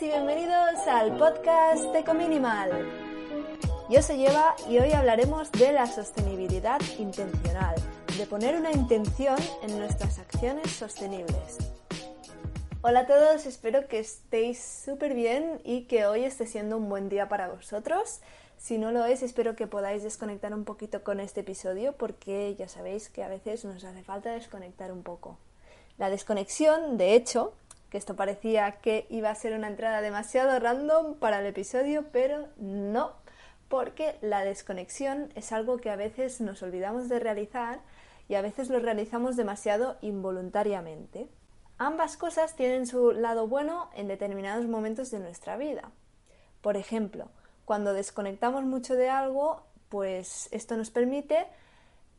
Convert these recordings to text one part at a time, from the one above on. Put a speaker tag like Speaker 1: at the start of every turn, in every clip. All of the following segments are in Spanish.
Speaker 1: Y bienvenidos al podcast Ecominimal. Yo soy Eva y hoy hablaremos de la sostenibilidad intencional, de poner una intención en nuestras acciones sostenibles. Hola a todos, espero que estéis súper bien y que hoy esté siendo un buen día para vosotros. Si no lo es, espero que podáis desconectar un poquito con este episodio porque ya sabéis que a veces nos hace falta desconectar un poco. La desconexión, de hecho, que esto parecía que iba a ser una entrada demasiado random para el episodio, pero no, porque la desconexión es algo que a veces nos olvidamos de realizar y a veces lo realizamos demasiado involuntariamente. Ambas cosas tienen su lado bueno en determinados momentos de nuestra vida. Por ejemplo, cuando desconectamos mucho de algo, pues esto nos permite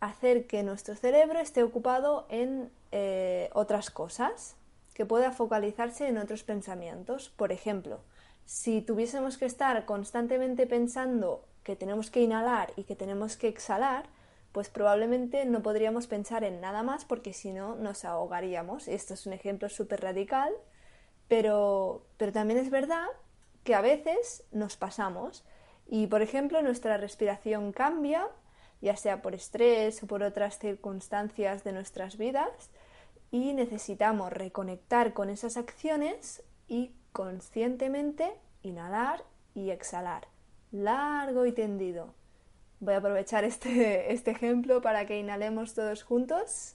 Speaker 1: hacer que nuestro cerebro esté ocupado en eh, otras cosas, que pueda focalizarse en otros pensamientos. Por ejemplo, si tuviésemos que estar constantemente pensando que tenemos que inhalar y que tenemos que exhalar, pues probablemente no podríamos pensar en nada más porque si no nos ahogaríamos. Esto es un ejemplo súper radical, pero, pero también es verdad que a veces nos pasamos y, por ejemplo, nuestra respiración cambia, ya sea por estrés o por otras circunstancias de nuestras vidas, y necesitamos reconectar con esas acciones y conscientemente inhalar y exhalar, largo y tendido. Voy a aprovechar este, este ejemplo para que inhalemos todos juntos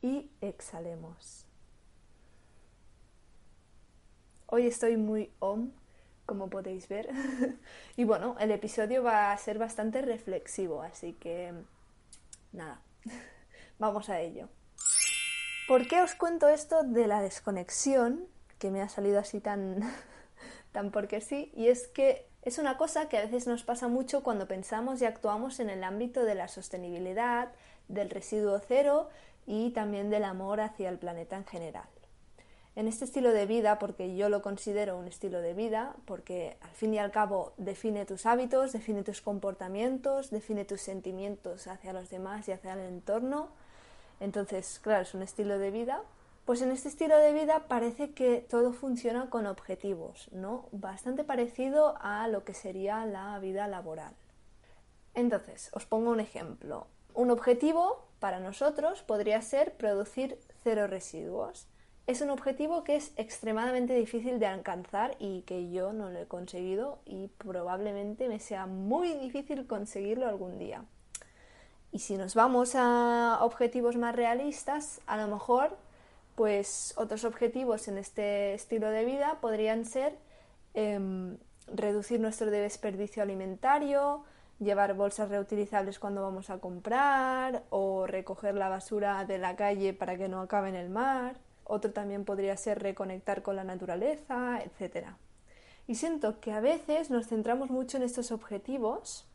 Speaker 1: y exhalemos. Hoy estoy muy om, como podéis ver. y bueno, el episodio va a ser bastante reflexivo, así que nada. Vamos a ello. ¿Por qué os cuento esto de la desconexión? Que me ha salido así tan, tan porque sí. Y es que es una cosa que a veces nos pasa mucho cuando pensamos y actuamos en el ámbito de la sostenibilidad, del residuo cero y también del amor hacia el planeta en general. En este estilo de vida, porque yo lo considero un estilo de vida, porque al fin y al cabo define tus hábitos, define tus comportamientos, define tus sentimientos hacia los demás y hacia el entorno, entonces, claro, es un estilo de vida. Pues en este estilo de vida parece que todo funciona con objetivos, ¿no? Bastante parecido a lo que sería la vida laboral. Entonces, os pongo un ejemplo. Un objetivo para nosotros podría ser producir cero residuos. Es un objetivo que es extremadamente difícil de alcanzar y que yo no lo he conseguido y probablemente me sea muy difícil conseguirlo algún día. Y si nos vamos a objetivos más realistas, a lo mejor, pues otros objetivos en este estilo de vida podrían ser em, reducir nuestro desperdicio alimentario, llevar bolsas reutilizables cuando vamos a comprar o recoger la basura de la calle para que no acabe en el mar. Otro también podría ser reconectar con la naturaleza, etc. Y siento que a veces nos centramos mucho en estos objetivos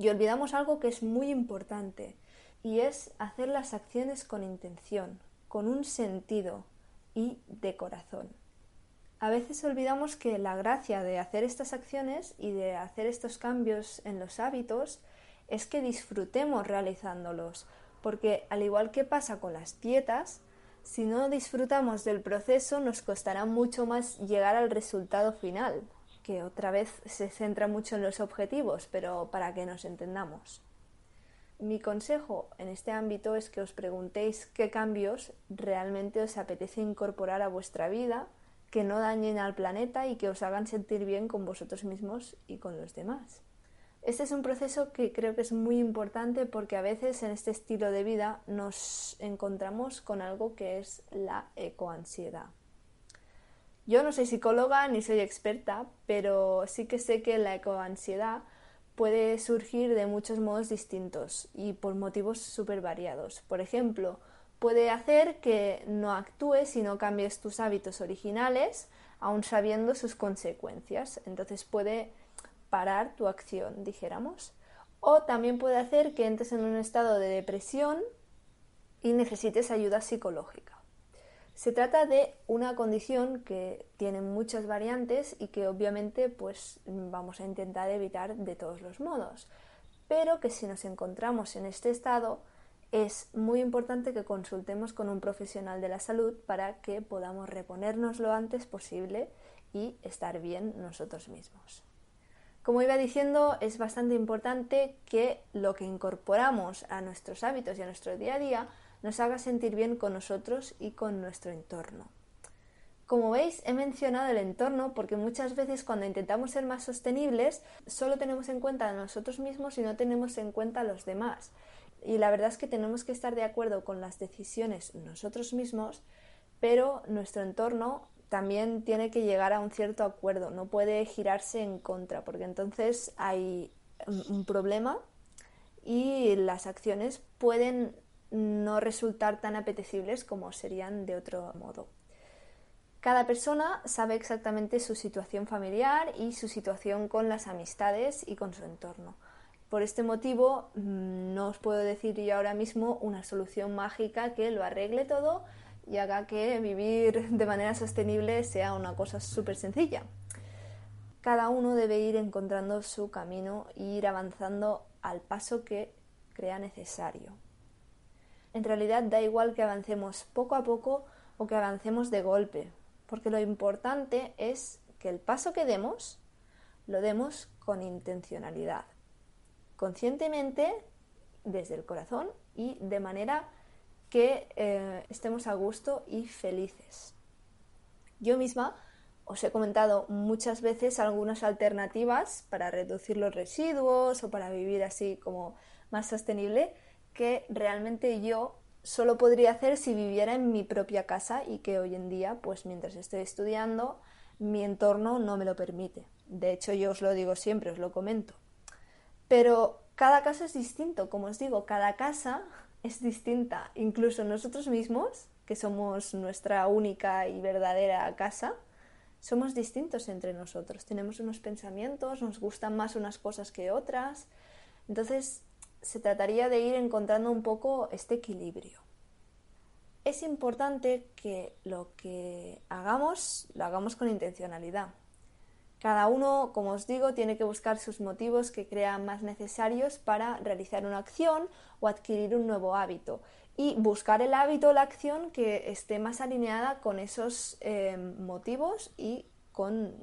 Speaker 1: y olvidamos algo que es muy importante, y es hacer las acciones con intención, con un sentido y de corazón. A veces olvidamos que la gracia de hacer estas acciones y de hacer estos cambios en los hábitos es que disfrutemos realizándolos, porque al igual que pasa con las dietas, si no disfrutamos del proceso nos costará mucho más llegar al resultado final, que otra vez se centra mucho en los objetivos, pero para que nos entendamos. Mi consejo en este ámbito es que os preguntéis qué cambios realmente os apetece incorporar a vuestra vida, que no dañen al planeta y que os hagan sentir bien con vosotros mismos y con los demás. Este es un proceso que creo que es muy importante porque a veces en este estilo de vida nos encontramos con algo que es la ecoansiedad. Yo no soy psicóloga ni soy experta, pero sí que sé que la ecoansiedad puede surgir de muchos modos distintos y por motivos súper variados. Por ejemplo, puede hacer que no actúes y no cambies tus hábitos originales, aun sabiendo sus consecuencias. Entonces puede parar tu acción, dijéramos. O también puede hacer que entres en un estado de depresión y necesites ayuda psicológica. Se trata de una condición que tiene muchas variantes y que obviamente pues vamos a intentar evitar de todos los modos, pero que si nos encontramos en este estado es muy importante que consultemos con un profesional de la salud para que podamos reponernos lo antes posible y estar bien nosotros mismos. Como iba diciendo, es bastante importante que lo que incorporamos a nuestros hábitos y a nuestro día a día nos haga sentir bien con nosotros y con nuestro entorno. Como veis, he mencionado el entorno porque muchas veces cuando intentamos ser más sostenibles solo tenemos en cuenta a nosotros mismos y no tenemos en cuenta a los demás. Y la verdad es que tenemos que estar de acuerdo con las decisiones nosotros mismos, pero nuestro entorno también tiene que llegar a un cierto acuerdo, no puede girarse en contra, porque entonces hay un problema y las acciones pueden no resultar tan apetecibles como serían de otro modo. Cada persona sabe exactamente su situación familiar y su situación con las amistades y con su entorno. Por este motivo, mm, no os puedo decir yo ahora mismo una solución mágica que lo arregle todo y haga que vivir de manera sostenible sea una cosa súper sencilla. Cada uno debe ir encontrando su camino e ir avanzando al paso que crea necesario. En realidad da igual que avancemos poco a poco o que avancemos de golpe, porque lo importante es que el paso que demos lo demos con intencionalidad conscientemente desde el corazón y de manera que eh, estemos a gusto y felices. Yo misma os he comentado muchas veces algunas alternativas para reducir los residuos o para vivir así como más sostenible que realmente yo solo podría hacer si viviera en mi propia casa y que hoy en día, pues mientras estoy estudiando, mi entorno no me lo permite. De hecho, yo os lo digo siempre, os lo comento. Pero cada caso es distinto, como os digo, cada casa es distinta. Incluso nosotros mismos, que somos nuestra única y verdadera casa, somos distintos entre nosotros. Tenemos unos pensamientos, nos gustan más unas cosas que otras. Entonces, se trataría de ir encontrando un poco este equilibrio. Es importante que lo que hagamos lo hagamos con intencionalidad. Cada uno, como os digo, tiene que buscar sus motivos que crean más necesarios para realizar una acción o adquirir un nuevo hábito y buscar el hábito o la acción que esté más alineada con esos eh, motivos y con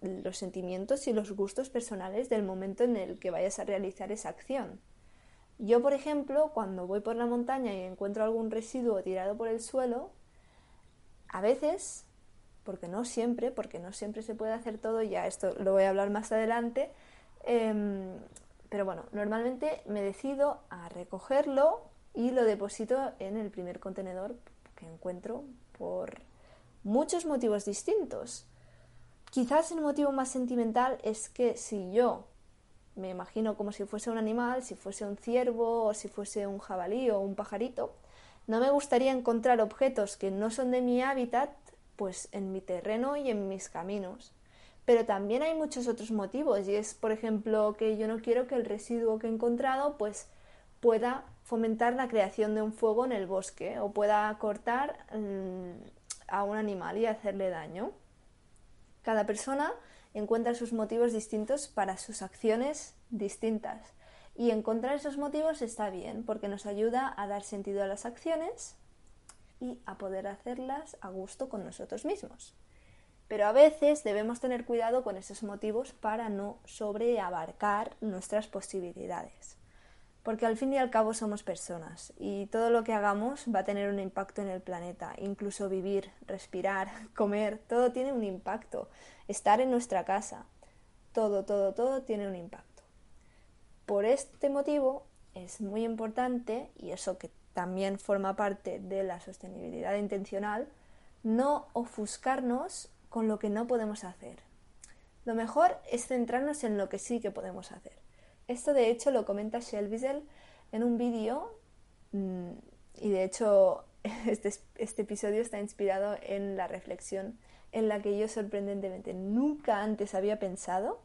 Speaker 1: los sentimientos y los gustos personales del momento en el que vayas a realizar esa acción. Yo, por ejemplo, cuando voy por la montaña y encuentro algún residuo tirado por el suelo, a veces porque no siempre, porque no siempre se puede hacer todo, ya esto lo voy a hablar más adelante, em, pero bueno, normalmente me decido a recogerlo y lo deposito en el primer contenedor que encuentro por muchos motivos distintos. Quizás el motivo más sentimental es que si yo me imagino como si fuese un animal, si fuese un ciervo o si fuese un jabalí o un pajarito, no me gustaría encontrar objetos que no son de mi hábitat pues en mi terreno y en mis caminos. Pero también hay muchos otros motivos y es, por ejemplo, que yo no quiero que el residuo que he encontrado pues pueda fomentar la creación de un fuego en el bosque o pueda cortar mm, a un animal y hacerle daño. Cada persona encuentra sus motivos distintos para sus acciones distintas. Y encontrar esos motivos está bien porque nos ayuda a dar sentido a las acciones y a poder hacerlas a gusto con nosotros mismos. Pero a veces debemos tener cuidado con esos motivos para no sobreabarcar nuestras posibilidades. Porque al fin y al cabo somos personas y todo lo que hagamos va a tener un impacto en el planeta. Incluso vivir, respirar, comer, todo tiene un impacto. Estar en nuestra casa, todo, todo, todo tiene un impacto. Por este motivo es muy importante, y eso que también forma parte de la sostenibilidad intencional, no ofuscarnos con lo que no podemos hacer. Lo mejor es centrarnos en lo que sí que podemos hacer. Esto de hecho lo comenta Shelbyzel en un vídeo mm, y de hecho este, este episodio está inspirado en la reflexión en la que yo sorprendentemente nunca antes había pensado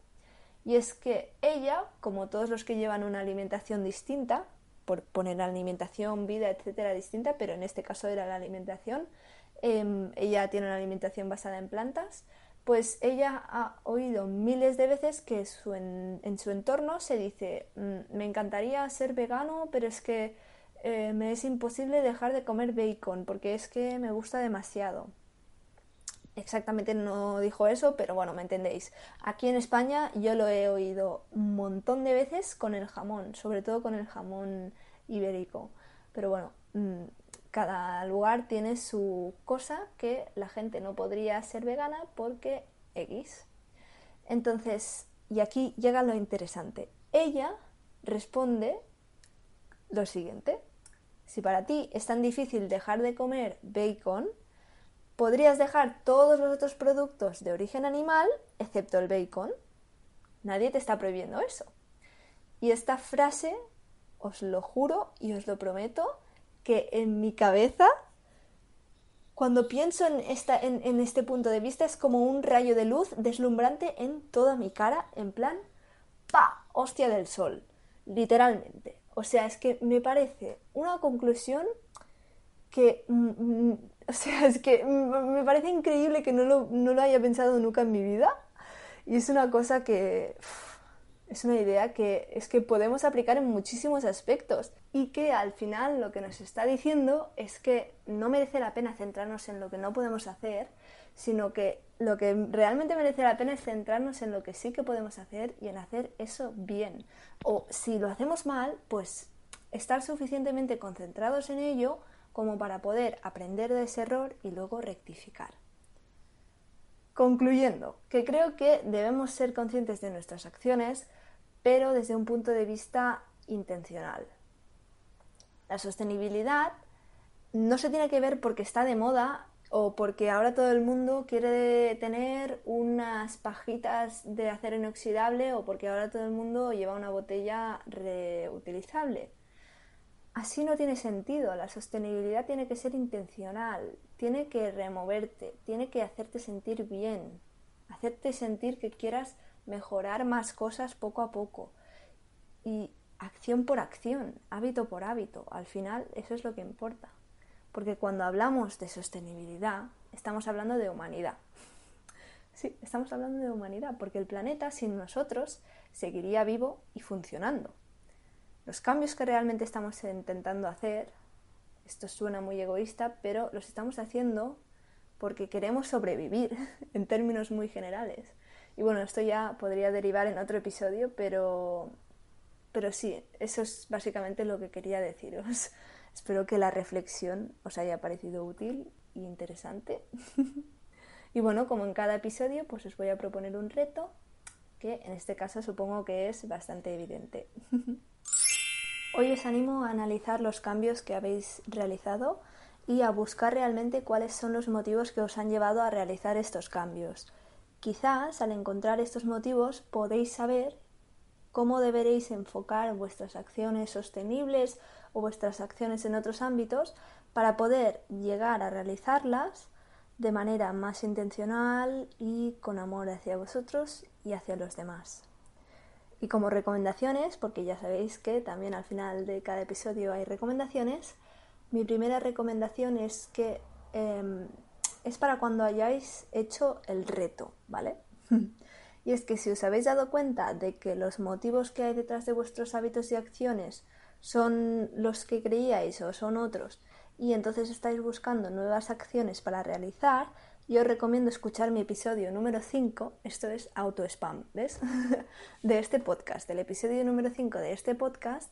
Speaker 1: y es que ella, como todos los que llevan una alimentación distinta, por poner alimentación, vida, etcétera, distinta, pero en este caso era la alimentación, em, ella tiene una alimentación basada en plantas, pues ella ha oído miles de veces que en, su entorno se dice, mm, me encantaría ser vegano, pero es que eh, me es imposible dejar de comer bacon porque es que me gusta demasiado exactamente no dijo eso, pero bueno, me entendéis. Aquí en España yo lo he oído un montón de veces con el jamón, sobre todo con el jamón ibérico. Pero bueno, mm, cada lugar tiene su cosa que la gente no podría ser vegana porque X. Entonces, y aquí llega lo interesante. Ella responde lo siguiente. Si para ti es tan difícil dejar de comer bacon, podrías dejar todos los otros productos de origen animal, excepto el bacon. Nadie te está prohibiendo eso. Y esta frase, os lo juro y os lo prometo, que en mi cabeza, cuando pienso en, esta, en, este punto de vista, es como un rayo de luz deslumbrante en toda mi cara, en plan, ¡pa! Hostia del sol, literalmente. O sea, es que me parece una conclusión que mm, mm, O sea, es que me parece increíble que no lo, haya pensado nunca en mi vida. Y es una cosa que... Es una idea que es que podemos aplicar en muchísimos aspectos y que al final lo que nos está diciendo es que no merece la pena centrarnos en lo que no podemos hacer, sino que lo que realmente merece la pena es centrarnos en lo que sí que podemos hacer y en hacer eso bien. O si lo hacemos mal, pues estar suficientemente concentrados en ello como para poder aprender de ese error y luego rectificar. Concluyendo, que creo que debemos ser conscientes de nuestras acciones, pero desde un punto de vista intencional. La sostenibilidad no se tiene que ver porque está de moda o porque ahora todo el mundo quiere tener unas pajitas de acero inoxidable o porque ahora todo el mundo lleva una botella reutilizable. Así no tiene sentido. La sostenibilidad tiene que ser intencional, tiene que removerte, tiene que hacerte sentir bien, hacerte sentir que quieras mejorar más cosas poco a poco. Y acción por acción, hábito por hábito. Al final eso es lo que importa. Porque cuando hablamos de sostenibilidad, estamos hablando de humanidad. Sí, estamos hablando de humanidad, porque el planeta sin nosotros seguiría vivo y funcionando. Los cambios que realmente estamos intentando hacer, esto suena muy egoísta, pero los estamos haciendo porque queremos sobrevivir en términos muy generales. Y bueno, esto ya podría derivar en otro episodio, pero, pero sí, eso es básicamente lo que quería deciros. Espero que la reflexión os haya parecido útil e interesante. y bueno, como en cada episodio, pues os voy a proponer un reto que en este caso supongo que es bastante evidente. Hoy os animo a analizar los cambios que habéis realizado y a buscar realmente cuáles son los motivos que os han llevado a realizar estos cambios. Quizás al encontrar estos motivos podéis saber cómo deberéis enfocar vuestras acciones sostenibles o vuestras acciones en otros ámbitos para poder llegar a realizarlas de manera más intencional y con amor hacia vosotros y hacia los demás. Y como recomendaciones, porque ya sabéis que también al final de cada episodio hay recomendaciones, mi primera recomendación es que em, es para cuando hayáis hecho el reto, ¿vale? y es que si os habéis dado cuenta de que los motivos que hay detrás de vuestros hábitos y acciones son los que creíais o son otros, y entonces estáis buscando nuevas acciones para realizar, yo os recomiendo escuchar mi episodio número 5, esto es auto spam, ¿ves? de este podcast, del episodio número 5 de este podcast,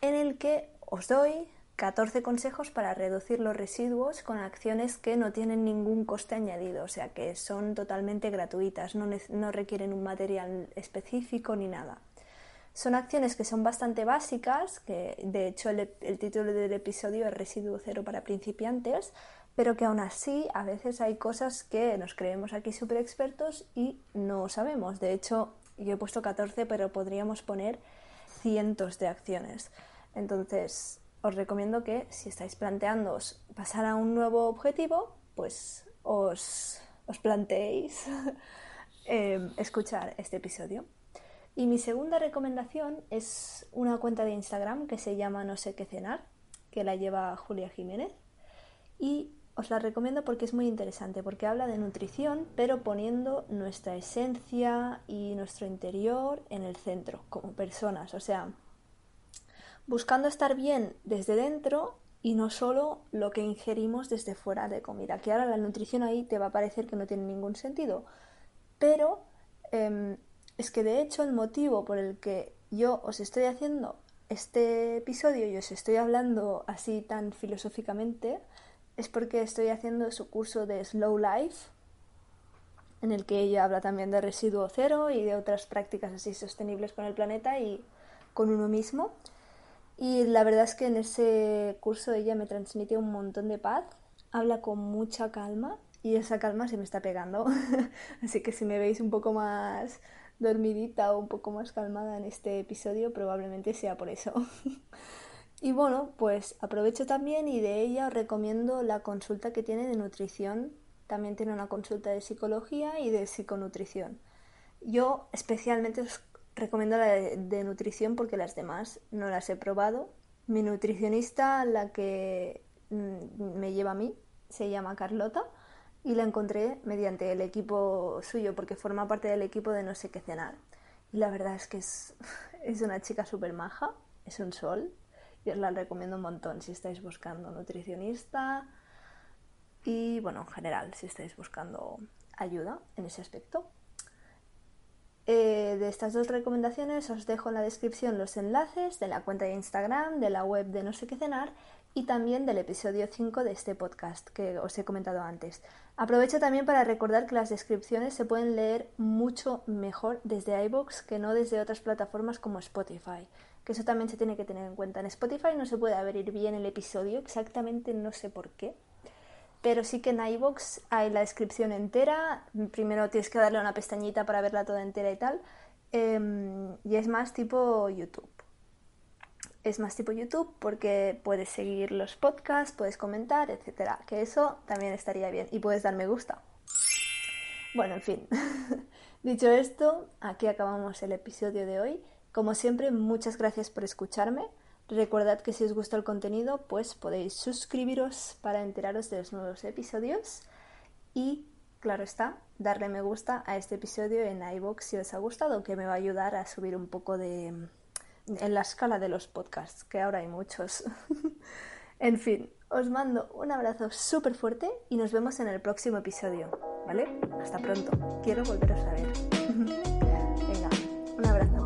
Speaker 1: en el que os doy 14 consejos para reducir los residuos con acciones que no tienen ningún coste añadido, o sea que son totalmente gratuitas, no, requieren un material específico ni nada. Son acciones que son bastante básicas, que de hecho el, el título del episodio es Residuo cero para principiantes, pero que aún así a veces hay cosas que nos creemos aquí súper expertos y no sabemos. De hecho, Yo he puesto 14, pero podríamos poner cientos de acciones. Entonces, os recomiendo que si estáis planteándoos pasar a un nuevo objetivo, pues os, os planteéis eh, escuchar este episodio. Y mi segunda recomendación es una cuenta de Instagram que se llama No sé qué cenar, que la lleva Julia Jiménez. Y os la recomiendo porque es muy interesante, porque habla de nutrición, pero poniendo nuestra esencia y nuestro interior en el centro, como personas. O sea, buscando estar bien desde dentro y no solo lo que ingerimos desde fuera de comida. Que ahora la nutrición ahí te va a parecer que no tiene ningún sentido. Pero em, es que de hecho el motivo por el que yo os estoy haciendo este episodio y os estoy hablando así tan filosóficamente es porque estoy haciendo su curso de Slow Life, en el que ella habla también de residuo cero y de otras prácticas así sostenibles con el planeta y con uno mismo. Y la verdad es que en ese curso ella me transmite un montón de paz, habla con mucha calma y esa calma se me está pegando. así que si me veis un poco más dormidita o un poco más calmada en este episodio, probablemente sea por eso. y bueno, pues aprovecho también y de ella os recomiendo la consulta que tiene de nutrición. También tiene una consulta de psicología y de psiconutrición. Yo especialmente os recomiendo la de, nutrición porque las demás no las he probado. Mi nutricionista, la que mm, me lleva a mí, se llama Carlota y la encontré mediante el equipo suyo, porque forma parte del equipo de No sé qué cenar. Y la verdad es que es, es una chica súper maja, es un sol, y os la recomiendo un montón si estáis buscando nutricionista y, bueno, en general, si estáis buscando ayuda en ese aspecto. Eh, de estas dos recomendaciones os dejo en la descripción los enlaces de la cuenta de Instagram, de la web de No sé qué cenar y también del episodio 5 de este podcast que os he comentado antes. Aprovecho también para recordar que las descripciones se pueden leer mucho mejor desde iBox que no desde otras plataformas como Spotify, que eso también se tiene que tener en cuenta. En Spotify no se puede abrir bien el episodio, exactamente no sé por qué, pero sí que en iBox hay la descripción entera, primero tienes que darle una pestañita para verla toda entera y tal, em, y es más tipo YouTube es más tipo YouTube porque puedes seguir los podcasts, puedes comentar, etcétera. Que eso también estaría bien. Y puedes dar me gusta. Bueno, en fin. Dicho esto, aquí acabamos el episodio de hoy. Como siempre, muchas gracias por escucharme. Recordad que si os gusta el contenido, pues podéis suscribiros para enteraros de los nuevos episodios. Y, claro está, darle me gusta a este episodio en iVoox si os ha gustado, que me va a ayudar a subir un poco de, en la escala de los podcasts, que ahora hay muchos. en fin, os mando un abrazo súper fuerte y nos vemos en el próximo episodio, ¿vale? Hasta pronto. Quiero volveros a ver. Venga, un abrazo.